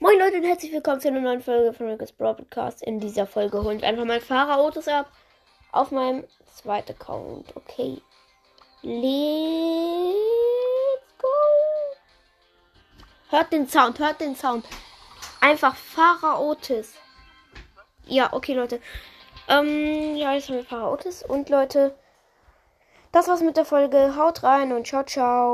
Moin Leute und herzlich willkommen zu einer neuen Folge von Rick's Broadcast. In dieser Folge holen wir einfach mal Fahrerautos ab auf meinem zweiten Account. Okay. Let's go. Hört den Sound, hört den Sound. Einfach Fahrer Otis. Ja, okay, Leute. Ähm, ja, jetzt haben wir Fahrer Otis. Und Leute, das war's mit der Folge. Haut rein und ciao, ciao.